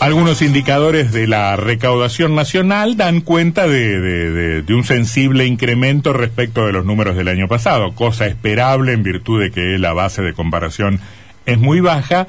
Algunos indicadores de la recaudación nacional dan cuenta de, un sensible incremento respecto de los números del año pasado, cosa esperable en virtud de que la base de comparación es muy baja,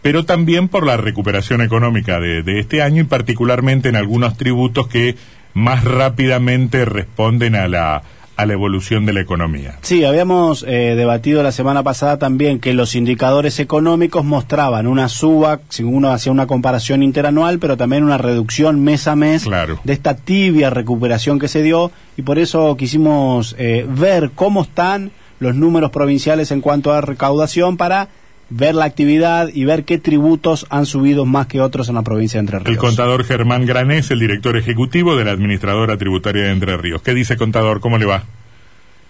pero también por la recuperación económica de, este año y particularmente en algunos tributos que más rápidamente responden a la a la evolución de la economía. Sí, habíamos eh, debatido la semana pasada también que los indicadores económicos mostraban una suba, si uno hacía una comparación interanual, pero también una reducción mes a mes de esta tibia recuperación que se dio y por eso quisimos eh, ver cómo están los números provinciales en cuanto a recaudación para ver la actividad y ver qué tributos han subido más que otros en la provincia de Entre Ríos. El contador Germán Granés, el director ejecutivo de la Administradora Tributaria de Entre Ríos. ¿Qué dice contador? ¿Cómo le va?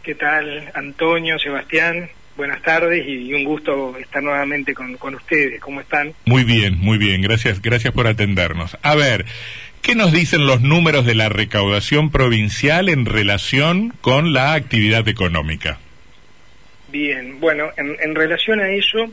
¿Qué tal, Antonio, Sebastián? Buenas tardes y un gusto estar nuevamente con, ustedes. ¿Cómo están? Muy bien, muy bien. Gracias, gracias por atendernos. A ver, ¿qué nos dicen los números de la recaudación provincial en relación con la actividad económica? Bien, bueno, en relación a eso,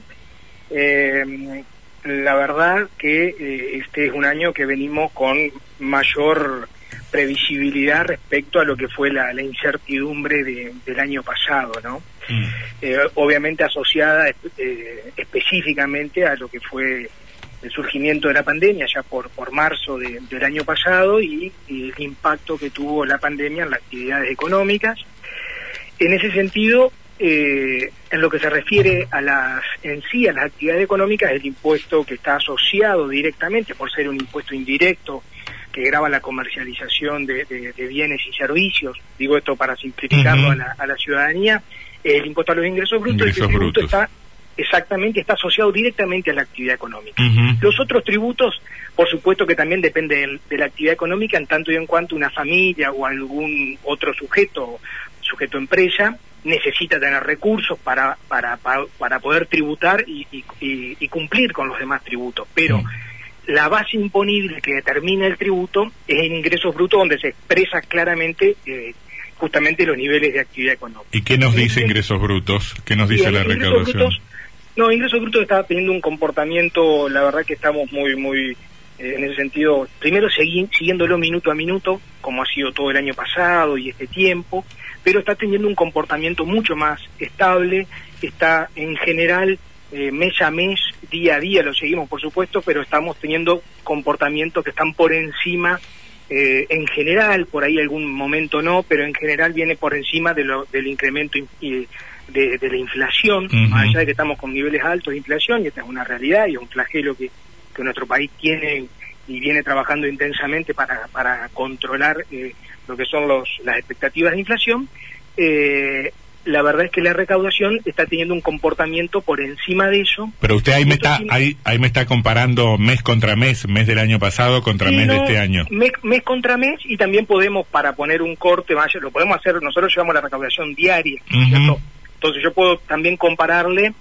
eh, la verdad que eh, este es un año que venimos con mayor previsibilidad respecto a lo que fue la, incertidumbre del año pasado, ¿no? Mm. Eh, obviamente asociada eh, específicamente a lo que fue el surgimiento de la pandemia ya por, por marzo del año pasado y, y, el impacto que tuvo la pandemia en las actividades económicas. En ese sentido, eh, en lo que se refiere a las en sí a las actividades económicas, el impuesto que está asociado directamente por ser un impuesto indirecto que graba la comercialización de, bienes y servicios, digo esto para simplificarlo a, la, ciudadanía, el impuesto a los ingresos brutos, el tributo está exactamente está asociado directamente a la actividad económica. Los otros tributos, por supuesto que también dependen de, la actividad económica en tanto y en cuanto una familia o algún otro sujeto, sujeto empresa, necesita tener recursos para, para, para, poder tributar y, y, cumplir con los demás tributos. Pero la base imponible que determina el tributo es el ingresos brutos donde se expresa claramente eh, justamente los niveles de actividad económica. ¿Y qué nos dice ingresos brutos? ¿Qué nos dice la recaudación? no, ingresos brutos está teniendo un comportamiento, la verdad que estamos muy, muy eh, en ese sentido, primero siguiéndolo minuto a minuto, como ha sido todo el año pasado y este tiempo, pero está teniendo un comportamiento mucho más estable, está en general eh, mes a mes, día a día, lo seguimos por supuesto, pero estamos teniendo comportamientos que están por encima, eh, en general, por ahí algún momento no, pero en general viene por encima de lo, del incremento de, de, la inflación, más allá de que estamos con niveles altos de inflación, y esta es una realidad y es un flagelo que, que nuestro país tiene y viene trabajando intensamente para, para controlar eh, lo que son los, las expectativas de inflación, eh, la verdad es que la recaudación está teniendo un comportamiento por encima de eso. Pero usted ahí me está ahí, ahí me está comparando mes contra mes, mes del año pasado contra mes de este año. Mes, mes, contra mes y también podemos para poner un corte, lo podemos hacer, nosotros llevamos la recaudación diaria, Entonces yo puedo también compararle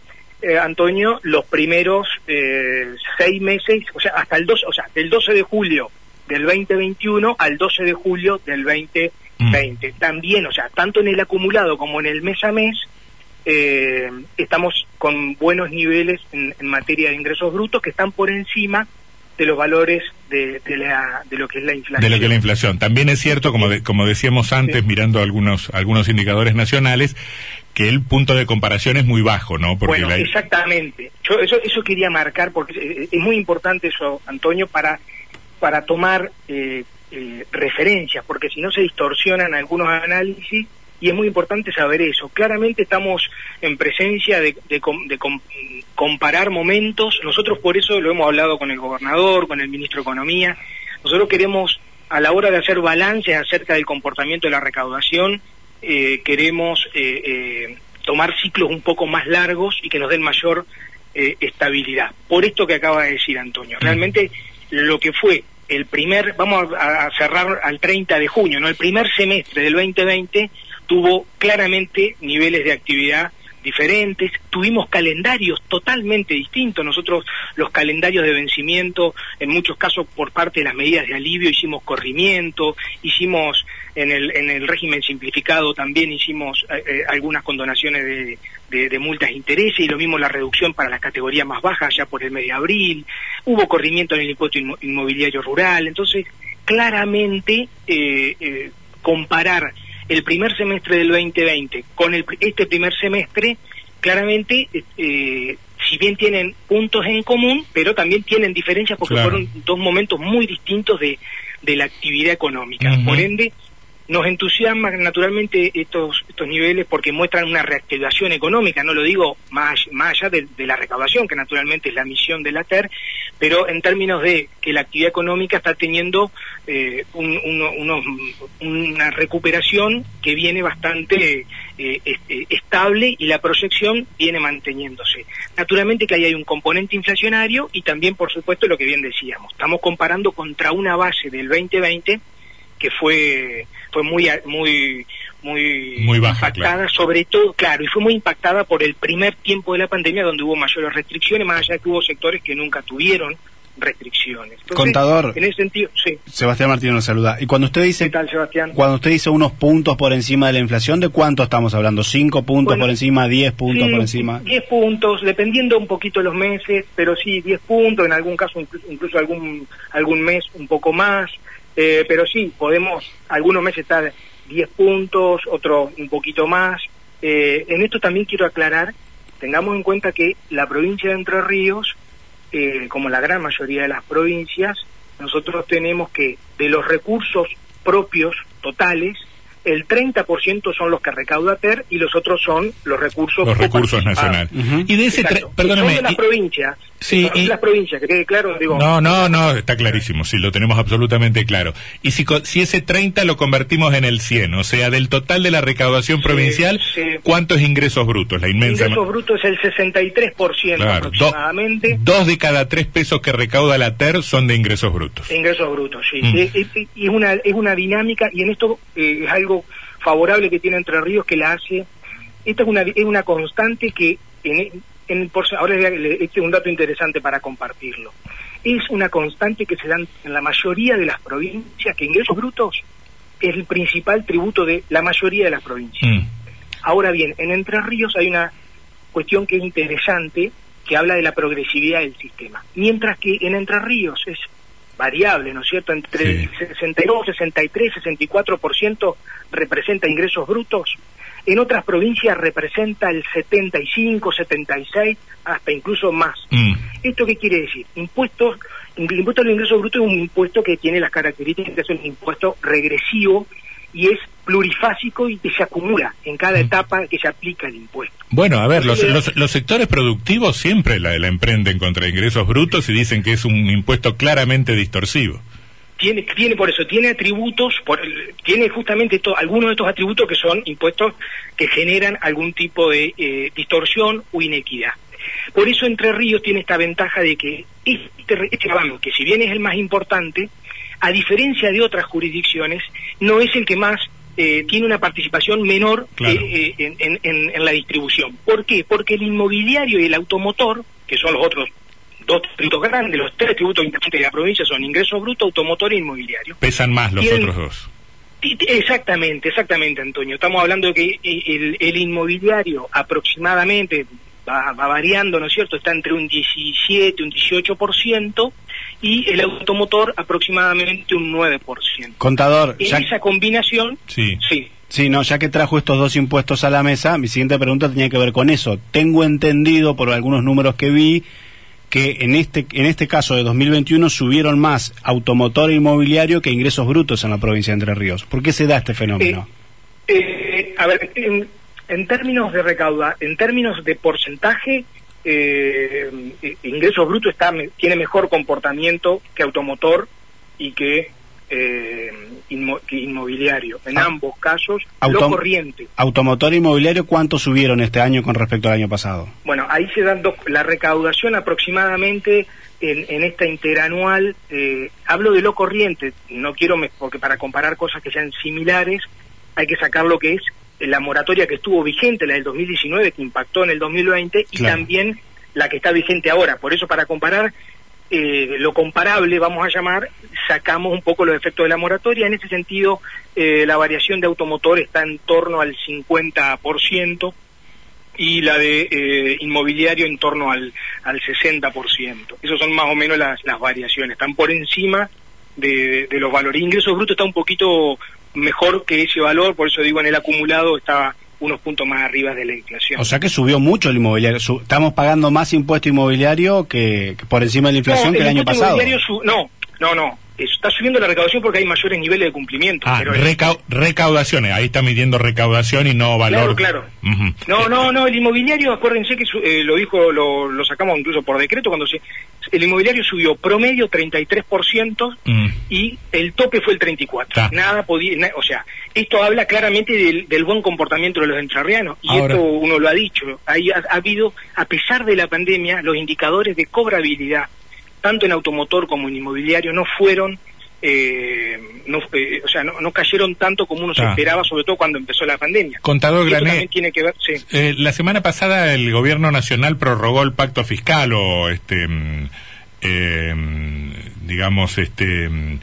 eh, Antonio, los primeros eh, seis meses, o sea, hasta el 12, o sea, del 12 de julio del 2021 al 12 de julio del 2020. Mm. También, o sea, tanto en el acumulado como en el mes a mes, eh, estamos con buenos niveles en, materia de ingresos brutos que están por encima de los valores de, la, de lo que es la inflación. De lo que es la inflación. También es cierto, como, como decíamos antes, mirando algunos, algunos indicadores nacionales, que el punto de comparación es muy bajo, ¿no? Porque bueno, exactamente. Yo eso, eso quería marcar porque es muy importante eso, Antonio, para, para tomar eh, eh, referencias, porque si no se distorsionan algunos análisis y es muy importante saber eso. Claramente estamos en presencia de, de, comparar momentos. Nosotros por eso lo hemos hablado con el gobernador, con el ministro de Economía. Nosotros queremos, a la hora de hacer balances acerca del comportamiento de la recaudación, eh, queremos eh, tomar ciclos un poco más largos y que nos den mayor estabilidad. Por esto que acaba de decir Antonio. Realmente lo que fue el primer, vamos a, cerrar al 30 de junio, ¿no? El primer semestre del 2020 tuvo claramente niveles de actividad diferentes, tuvimos calendarios totalmente distintos, nosotros los calendarios de vencimiento, en muchos casos por parte de las medidas de alivio hicimos corrimiento, hicimos en el, en el régimen simplificado también hicimos eh, eh, algunas condonaciones de, de, multas e intereses y lo mismo la reducción para las categorías más bajas ya por el mes de abril, hubo corrimiento en el impuesto inmobiliario rural, entonces claramente eh, comparar el primer semestre del 2020 con el, este primer semestre, claramente, eh, si bien tienen puntos en común, pero también tienen diferencias porque fueron dos momentos muy distintos de, de la actividad económica. Por ende, nos entusiasman naturalmente estos, estos niveles porque muestran una reactivación económica, no lo digo más, más allá de, la recaudación, que naturalmente es la misión de la TER, pero en términos de que la actividad económica está teniendo eh, una recuperación que viene bastante eh, este, estable y la proyección viene manteniéndose. Naturalmente que ahí hay un componente inflacionario y también, por supuesto, lo que bien decíamos, estamos comparando contra una base del 2020 que fue fue muy muy muy, muy impactada sobre todo claro y fue muy impactada por el primer tiempo de la pandemia donde hubo mayores restricciones más allá que hubo sectores que nunca tuvieron restricciones. Contador. En ese sentido, sí. Sebastián Martínez nos saluda. Y cuando usted dice, ¿Qué tal, Sebastián? Cuando usted dice unos puntos por encima de la inflación, ¿de cuánto estamos hablando? ¿Cinco puntos por encima? ¿Diez puntos por encima? Diez puntos, dependiendo un poquito de los meses, pero sí, diez puntos, en algún caso incluso algún, algún mes un poco más. Eh, pero sí, podemos, algunos meses estar 10 puntos, otros un poquito más. Eh, en esto también quiero aclarar, tengamos en cuenta que la provincia de Entre Ríos, eh, como la gran mayoría de las provincias, nosotros tenemos que de los recursos propios totales, el 30% son los que recauda TER y los otros son los recursos los recursos nacionales. Y de ese perdóneme, las provincias, sí, y, las provincias, que quede claro, digo. No, no, no, está clarísimo, sí, lo tenemos absolutamente claro. Y si si ese 30 lo convertimos en el 100, o sea, del total de la recaudación provincial, ¿cuántos ingresos brutos? La inmensa ingresos brutos es el 63% aproximadamente. dos de cada tres pesos que recauda la TER son de ingresos brutos. Ingresos brutos, sí. Mm. Y es, una es una dinámica y en esto eh, es algo favorable que tiene Entre Ríos que la hace. Esta es una, es una constante que, en, en, ahora este es un dato interesante para compartirlo. Es una constante que se da en la mayoría de las provincias, que ingresos brutos es el principal tributo de la mayoría de las provincias. Mm. Ahora bien, en Entre Ríos hay una cuestión que es interesante, que habla de la progresividad del sistema. Mientras que en Entre Ríos es variable, ¿no es cierto? Entre 62, 63, 64% representa ingresos brutos. En otras provincias representa el 75, 76, hasta incluso más. Mm. ¿Esto qué quiere decir? Impuestos, el impuesto al ingreso bruto es un impuesto que tiene las características de un impuesto regresivo y es plurifásico y que se acumula en cada mm. etapa que se aplica el impuesto. Bueno, a ver, los, los, sectores productivos siempre la, la emprenden contra ingresos brutos y dicen que es un impuesto claramente distorsivo. Tiene, tiene por eso, tiene atributos, por, tiene justamente algunos de estos atributos que son impuestos que generan algún tipo de eh, distorsión o inequidad. Por eso Entre Ríos tiene esta ventaja de que este, este que si bien es el más importante, a diferencia de otras jurisdicciones, no es el que más eh, tiene una participación menor eh, eh, en, la distribución. ¿Por qué? Porque el inmobiliario y el automotor, que son los otros dos tributos grandes, los tres tributos importantes de la provincia son ingreso bruto, automotor e inmobiliario. Pesan más los otros dos. Exactamente, exactamente, Antonio. Estamos hablando de que el, inmobiliario aproximadamente va, va, variando, ¿no es cierto? Está entre un 17, un 18%, y el automotor aproximadamente un 9%. Contador, en esa combinación, sí. sí. Sí, no, ya que trajo estos dos impuestos a la mesa, mi siguiente pregunta tenía que ver con eso. Tengo entendido por algunos números que vi que en este en este caso de 2021 subieron más automotor e inmobiliario que ingresos brutos en la provincia de Entre Ríos. ¿Por qué se da este fenómeno? Eh, eh, a ver, en, en términos de recauda, en términos de porcentaje, eh, ingresos brutos está, tiene mejor comportamiento que automotor y que, eh, inmobiliario. En ah. ambos casos, lo corriente. ¿Automotor e inmobiliario cuánto subieron este año con respecto al año pasado? Bueno, ahí se dan dos, la recaudación aproximadamente en, en esta interanual, eh, hablo de lo corriente, no quiero, porque para comparar cosas que sean similares, hay que sacar lo que es la moratoria que estuvo vigente, la del 2019, que impactó en el 2020, y también la que está vigente ahora. Por eso, para comparar eh, lo comparable, vamos a llamar, sacamos un poco los efectos de la moratoria. En ese sentido, eh, la variación de automotor está en torno al 50% y la de eh, inmobiliario en torno al, al 60%. Esas son más o menos las, las variaciones. Están por encima de, de los valores. Ingreso bruto está un poquito mejor que ese valor, por eso digo en el acumulado está unos puntos más arriba de la inflación. O sea que subió mucho el inmobiliario. estamos pagando más impuesto inmobiliario que, por encima de la inflación que el, año pasado. no, no, no está subiendo la recaudación porque hay mayores niveles de cumplimiento. Ah, recaudaciones, ahí está midiendo recaudación y no valor. Claro, claro. No, no, no, el inmobiliario, acuérdense que eh, lo dijo, lo, lo, sacamos incluso por decreto, cuando se, el inmobiliario subió promedio 33% mm. y el tope fue el 34%. Nada podía, o sea, esto habla claramente del, buen comportamiento de los entrerrianos y esto uno lo ha dicho, ahí ha habido, a pesar de la pandemia, los indicadores de cobrabilidad tanto en automotor como en inmobiliario, no fueron, eh, no, eh, o sea, no, cayeron tanto como uno se ah. esperaba, sobre todo cuando empezó la pandemia. Contador Grané, tiene que ver, eh, la semana pasada el gobierno nacional prorrogó el pacto fiscal o, este, mm, mm, digamos, este mm,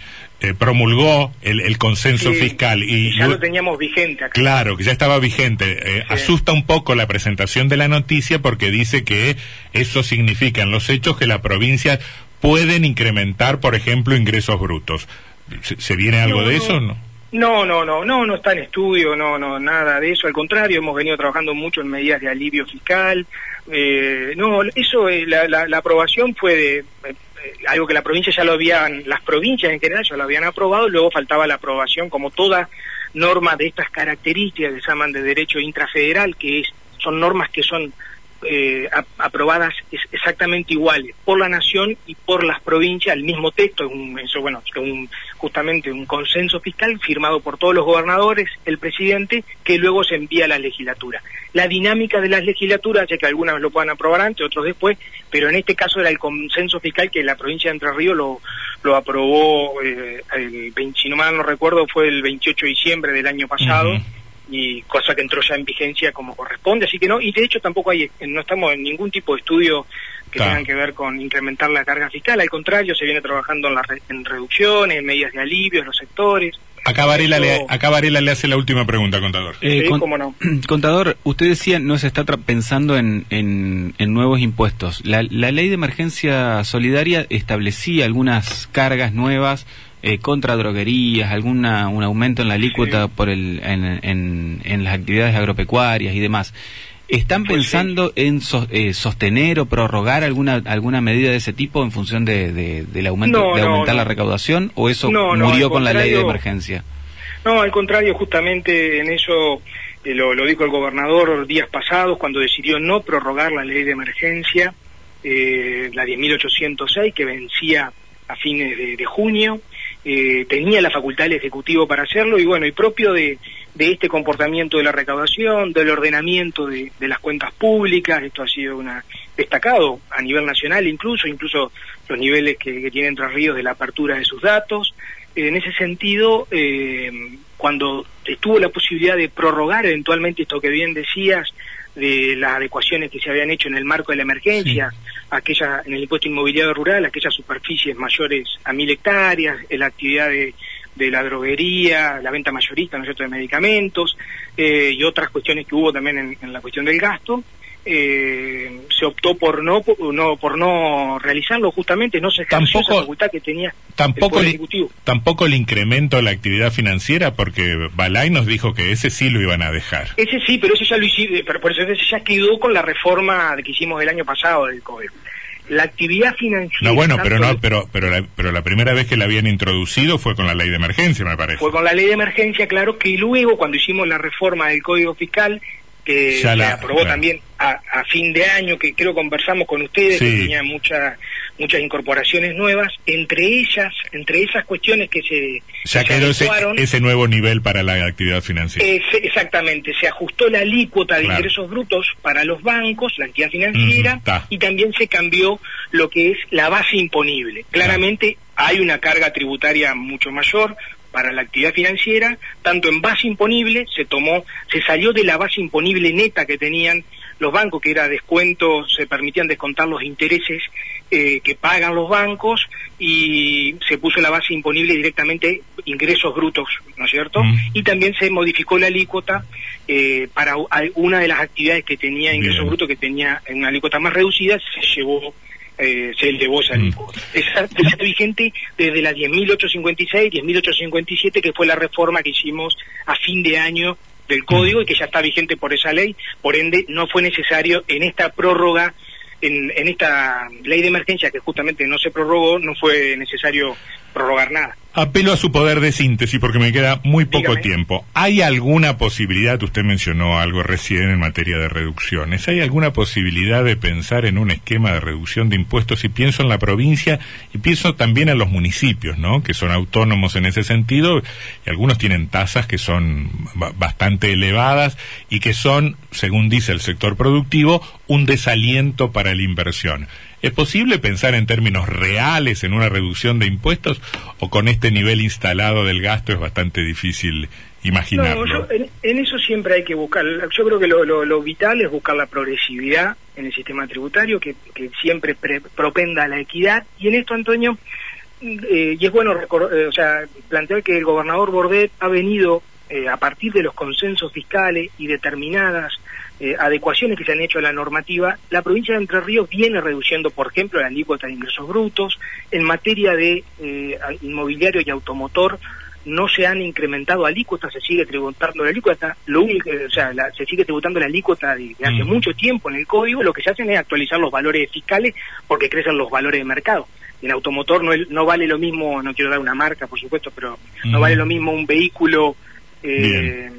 promulgó el, consenso fiscal y ya lo teníamos vigente acá. claro que ya estaba vigente asusta un poco la presentación de la noticia porque dice que eso significa en los hechos que la provincia pueden incrementar, por ejemplo, ingresos brutos. ¿Se, viene algo de eso o no? No, no, no, no, no está en estudio, no, no, nada de eso. Al contrario, hemos venido trabajando mucho en medidas de alivio fiscal. Eh, no, eso, eh, la, la, aprobación fue de eh, algo que la provincia ya lo habían, las provincias en general ya lo habían aprobado, luego faltaba la aprobación como toda norma de estas características que se llaman de derecho intrafederal, que es, son normas que son eh, aprobadas exactamente iguales por la nación y por las provincias el mismo texto, un, eso bueno, un, justamente un consenso fiscal firmado por todos los gobernadores, el presidente, que luego se envía a la legislatura. La dinámica de las legislaturas, ya que algunas lo puedan aprobar antes, otros después, pero en este caso era el consenso fiscal que la provincia de Entre Ríos lo, lo aprobó, eh, el si no mal no recuerdo, fue el 28 de diciembre del año pasado y cosa que entró ya en vigencia como corresponde, así que no, y de hecho tampoco hay, no estamos en ningún tipo de estudio que tengan que ver con incrementar la carga fiscal, al contrario, se viene trabajando en, la en reducciones, en medidas de alivio en los sectores. Acá Varela, le, acá le hace la última pregunta, contador. Eh, cómo no. Contador, usted decía no se está pensando en, en, nuevos impuestos. La, la ley de emergencia solidaria establecía algunas cargas nuevas eh, contra droguerías, alguna un aumento en la alícuota por el, en, en, las actividades agropecuarias y demás. ¿Están pues pensando en eh, sostener o prorrogar alguna alguna medida de ese tipo en función de, del aumento de aumentar la recaudación o eso murió con la ley de emergencia? No, al contrario, justamente en eso eh, lo, lo, dijo el gobernador días pasados cuando decidió no prorrogar la ley de emergencia, eh, la 10.806 que vencía a fines de junio eh, tenía la facultad del Ejecutivo para hacerlo y bueno, y propio de, de este comportamiento de la recaudación, del ordenamiento de, las cuentas públicas, esto ha sido una destacado a nivel nacional incluso, incluso los niveles que, que tiene Entre Ríos de la apertura de sus datos. en ese sentido, eh, cuando estuvo la posibilidad de prorrogar eventualmente esto que bien decías, de las adecuaciones que se habían hecho en el marco de la emergencia, aquella en el impuesto inmobiliario rural, aquellas superficies mayores a mil hectáreas, la actividad de, la droguería, la venta mayorista, ¿no de medicamentos eh, y otras cuestiones que hubo también en la cuestión del gasto eh, se optó por no, no por no realizarlo justamente no se tampoco, esa facultad que tenía tampoco el, tampoco el incremento de la actividad financiera porque Balay nos dijo que ese sí lo iban a dejar ese sí pero ese ya lo hicimos pero por eso ese ya quedó con la reforma que hicimos el año pasado del COVID la actividad financiera. No, bueno, pero no, pero pero la, pero la primera vez que la habían introducido fue con la ley de emergencia, me parece. Fue con la ley de emergencia, claro, que luego cuando hicimos la reforma del Código Fiscal que se aprobó también a, fin de año, que creo conversamos con ustedes, que tenía muchas muchas incorporaciones nuevas, entre ellas, entre esas cuestiones que se... Ya quedó ese, nuevo nivel para la actividad financiera. exactamente, se ajustó la alícuota de ingresos brutos para los bancos, la actividad financiera, y también se cambió lo que es la base imponible. Claramente hay una carga tributaria mucho mayor para la actividad financiera, tanto en base imponible, se tomó, se salió de la base imponible neta que tenían los bancos, que era descuento, se permitían descontar los intereses eh, que pagan los bancos y se puso la base imponible directamente ingresos brutos, ¿no es cierto? Mm. Y también se modificó la alícuota eh, para una de las actividades que tenía ingresos brutos, que tenía una alícuota más reducida, se llevó eh, se elevó esa. Mm. Está vigente desde la 10.856, 10.857, que fue la reforma que hicimos a fin de año del código y que ya está vigente por esa ley, por ende no fue necesario en esta prórroga en, en esta ley de emergencia que justamente no se prorrogó, no fue necesario prorrogar nada. Apelo a su poder de síntesis porque me queda muy poco tiempo. ¿Hay alguna posibilidad, usted mencionó algo recién en materia de reducciones, ¿hay alguna posibilidad de pensar en un esquema de reducción de impuestos? Y pienso en la provincia y pienso también en los municipios, ¿no? Que son autónomos en ese sentido y algunos tienen tasas que son bastante elevadas y que son, según dice el sector productivo, un desaliento para la inversión. ¿Es posible pensar en términos reales en una reducción de impuestos o con este nivel instalado del gasto es bastante difícil imaginarlo? No, en, eso siempre hay que buscar, yo creo que lo, vital es buscar la progresividad en el sistema tributario, que, siempre propenda a la equidad, y en esto, Antonio, eh, y es bueno eh, o sea, plantear que el gobernador Bordet ha venido eh, a partir de los consensos fiscales y determinadas eh, adecuaciones que se han hecho a la normativa, la provincia de Entre Ríos viene reduciendo, por ejemplo, la alícuota de ingresos brutos. En materia de eh, inmobiliario y automotor, no se han incrementado alícuotas, se sigue tributando la alícuota, lo único, o sea, se sigue tributando la alícuota de, hace mucho tiempo en el código, lo que se hacen es actualizar los valores fiscales porque crecen los valores de mercado. En automotor no, no vale lo mismo, no quiero dar una marca, por supuesto, pero no vale lo mismo un vehículo eh,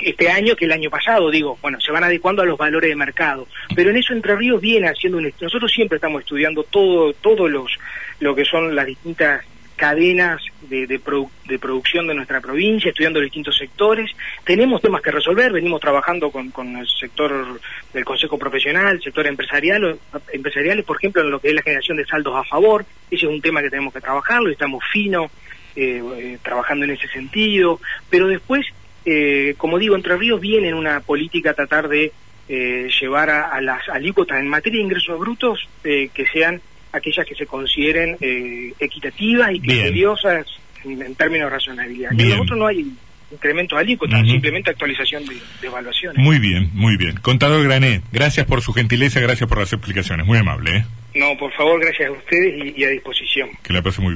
este año que el año pasado, digo, bueno, se van adecuando a los valores de mercado, pero en eso Entre Ríos viene haciendo un nosotros siempre estamos estudiando todo todos los lo que son las distintas cadenas de, de, producción de nuestra provincia, estudiando los distintos sectores. Tenemos temas que resolver, venimos trabajando con, con el sector del Consejo Profesional, sector empresarial, empresariales, por ejemplo, en lo que es la generación de saldos a favor. Ese es un tema que tenemos que trabajarlo, estamos fino eh, eh, trabajando en ese sentido. Pero después eh, como digo, Entre Ríos viene en una política a tratar de eh, llevar a, las alícuotas en materia de ingresos brutos eh, que sean aquellas que se consideren equitativas y criteriosas en, términos de razonabilidad. En nosotros no hay incremento de alícuotas, simplemente actualización de, evaluaciones. Muy bien, muy bien. Contador Grané, gracias por su gentileza, gracias por las explicaciones. Muy amable. No, por favor, gracias a ustedes y, y a disposición. Que la pase muy bien.